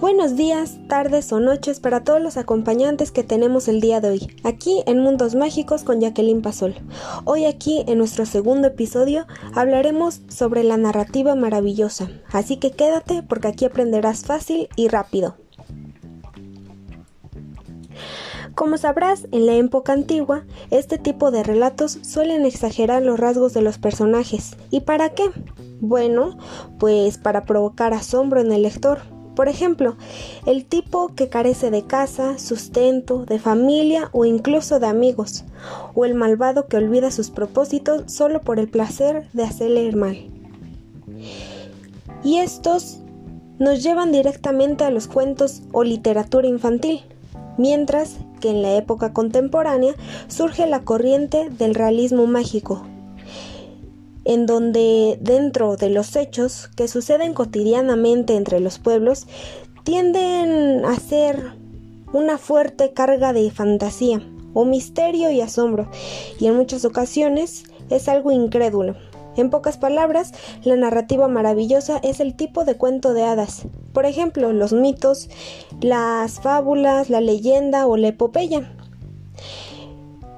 Buenos días, tardes o noches para todos los acompañantes que tenemos el día de hoy, aquí en Mundos Mágicos con Jacqueline Pasol. Hoy aquí en nuestro segundo episodio hablaremos sobre la narrativa maravillosa, así que quédate porque aquí aprenderás fácil y rápido. Como sabrás, en la época antigua, este tipo de relatos suelen exagerar los rasgos de los personajes. ¿Y para qué? Bueno, pues para provocar asombro en el lector. Por ejemplo, el tipo que carece de casa, sustento, de familia o incluso de amigos, o el malvado que olvida sus propósitos solo por el placer de hacerle el mal. Y estos nos llevan directamente a los cuentos o literatura infantil, mientras que en la época contemporánea surge la corriente del realismo mágico, en donde dentro de los hechos que suceden cotidianamente entre los pueblos tienden a ser una fuerte carga de fantasía o misterio y asombro, y en muchas ocasiones es algo incrédulo. En pocas palabras, la narrativa maravillosa es el tipo de cuento de hadas. Por ejemplo, los mitos, las fábulas, la leyenda o la epopeya.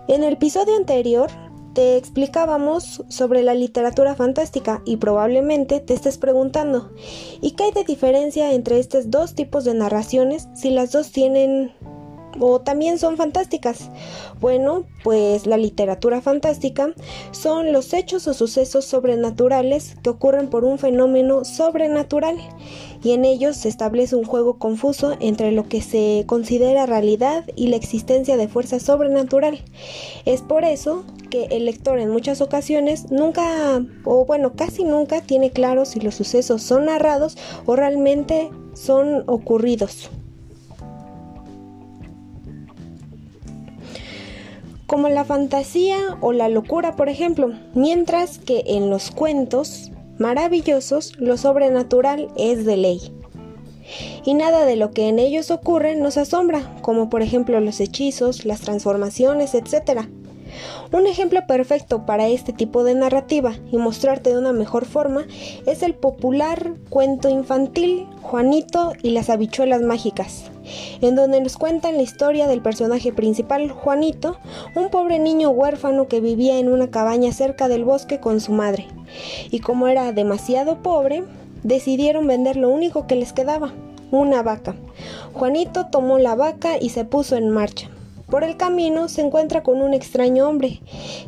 En el episodio anterior te explicábamos sobre la literatura fantástica y probablemente te estés preguntando, ¿y qué hay de diferencia entre estos dos tipos de narraciones si las dos tienen o también son fantásticas. Bueno, pues la literatura fantástica son los hechos o sucesos sobrenaturales que ocurren por un fenómeno sobrenatural y en ellos se establece un juego confuso entre lo que se considera realidad y la existencia de fuerza sobrenatural. Es por eso que el lector en muchas ocasiones nunca, o bueno, casi nunca tiene claro si los sucesos son narrados o realmente son ocurridos. Como la fantasía o la locura, por ejemplo, mientras que en los cuentos maravillosos lo sobrenatural es de ley. Y nada de lo que en ellos ocurre nos asombra, como por ejemplo los hechizos, las transformaciones, etc. Un ejemplo perfecto para este tipo de narrativa y mostrarte de una mejor forma es el popular cuento infantil Juanito y las habichuelas mágicas, en donde nos cuentan la historia del personaje principal, Juanito, un pobre niño huérfano que vivía en una cabaña cerca del bosque con su madre. Y como era demasiado pobre, decidieron vender lo único que les quedaba, una vaca. Juanito tomó la vaca y se puso en marcha. Por el camino se encuentra con un extraño hombre,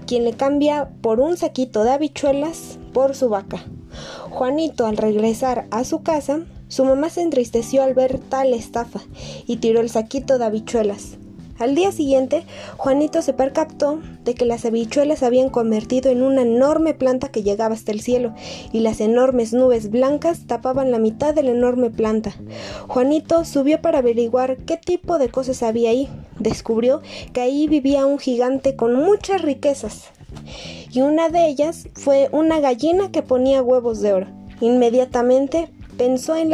quien le cambia por un saquito de habichuelas por su vaca. Juanito al regresar a su casa su mamá se entristeció al ver tal estafa y tiró el saquito de habichuelas. Al día siguiente, Juanito se percató de que las habichuelas se habían convertido en una enorme planta que llegaba hasta el cielo, y las enormes nubes blancas tapaban la mitad de la enorme planta. Juanito subió para averiguar qué tipo de cosas había ahí. Descubrió que ahí vivía un gigante con muchas riquezas, y una de ellas fue una gallina que ponía huevos de oro. Inmediatamente pensó en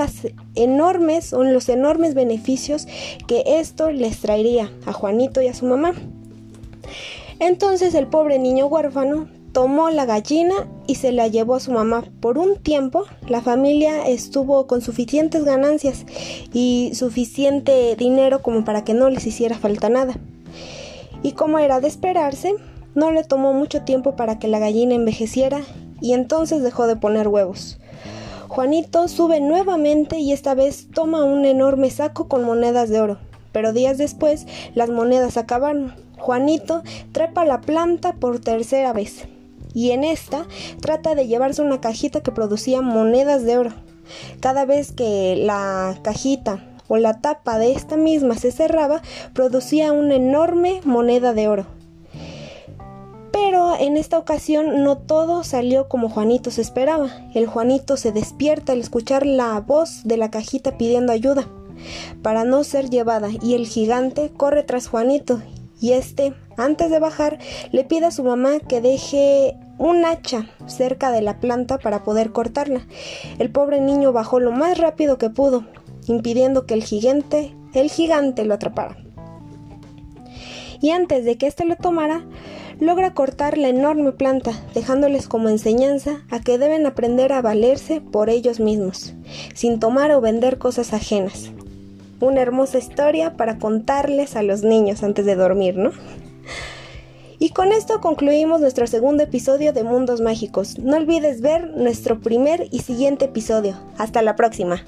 en los enormes beneficios que esto les traería a Juanito y a su mamá. Entonces el pobre niño huérfano tomó la gallina y se la llevó a su mamá. Por un tiempo la familia estuvo con suficientes ganancias y suficiente dinero como para que no les hiciera falta nada. Y como era de esperarse, no le tomó mucho tiempo para que la gallina envejeciera y entonces dejó de poner huevos. Juanito sube nuevamente y esta vez toma un enorme saco con monedas de oro. Pero días después las monedas acabaron. Juanito trepa la planta por tercera vez. Y en esta trata de llevarse una cajita que producía monedas de oro. Cada vez que la cajita o la tapa de esta misma se cerraba, producía una enorme moneda de oro. En esta ocasión no todo salió como Juanito se esperaba. El Juanito se despierta al escuchar la voz de la cajita pidiendo ayuda para no ser llevada y el gigante corre tras Juanito y este, antes de bajar, le pide a su mamá que deje un hacha cerca de la planta para poder cortarla. El pobre niño bajó lo más rápido que pudo, impidiendo que el gigante, el gigante lo atrapara. Y antes de que éste lo tomara, logra cortar la enorme planta, dejándoles como enseñanza a que deben aprender a valerse por ellos mismos, sin tomar o vender cosas ajenas. una hermosa historia para contarles a los niños antes de dormir, ¿no? Y con esto concluimos nuestro segundo episodio de Mundos Mágicos. No olvides ver nuestro primer y siguiente episodio. Hasta la próxima.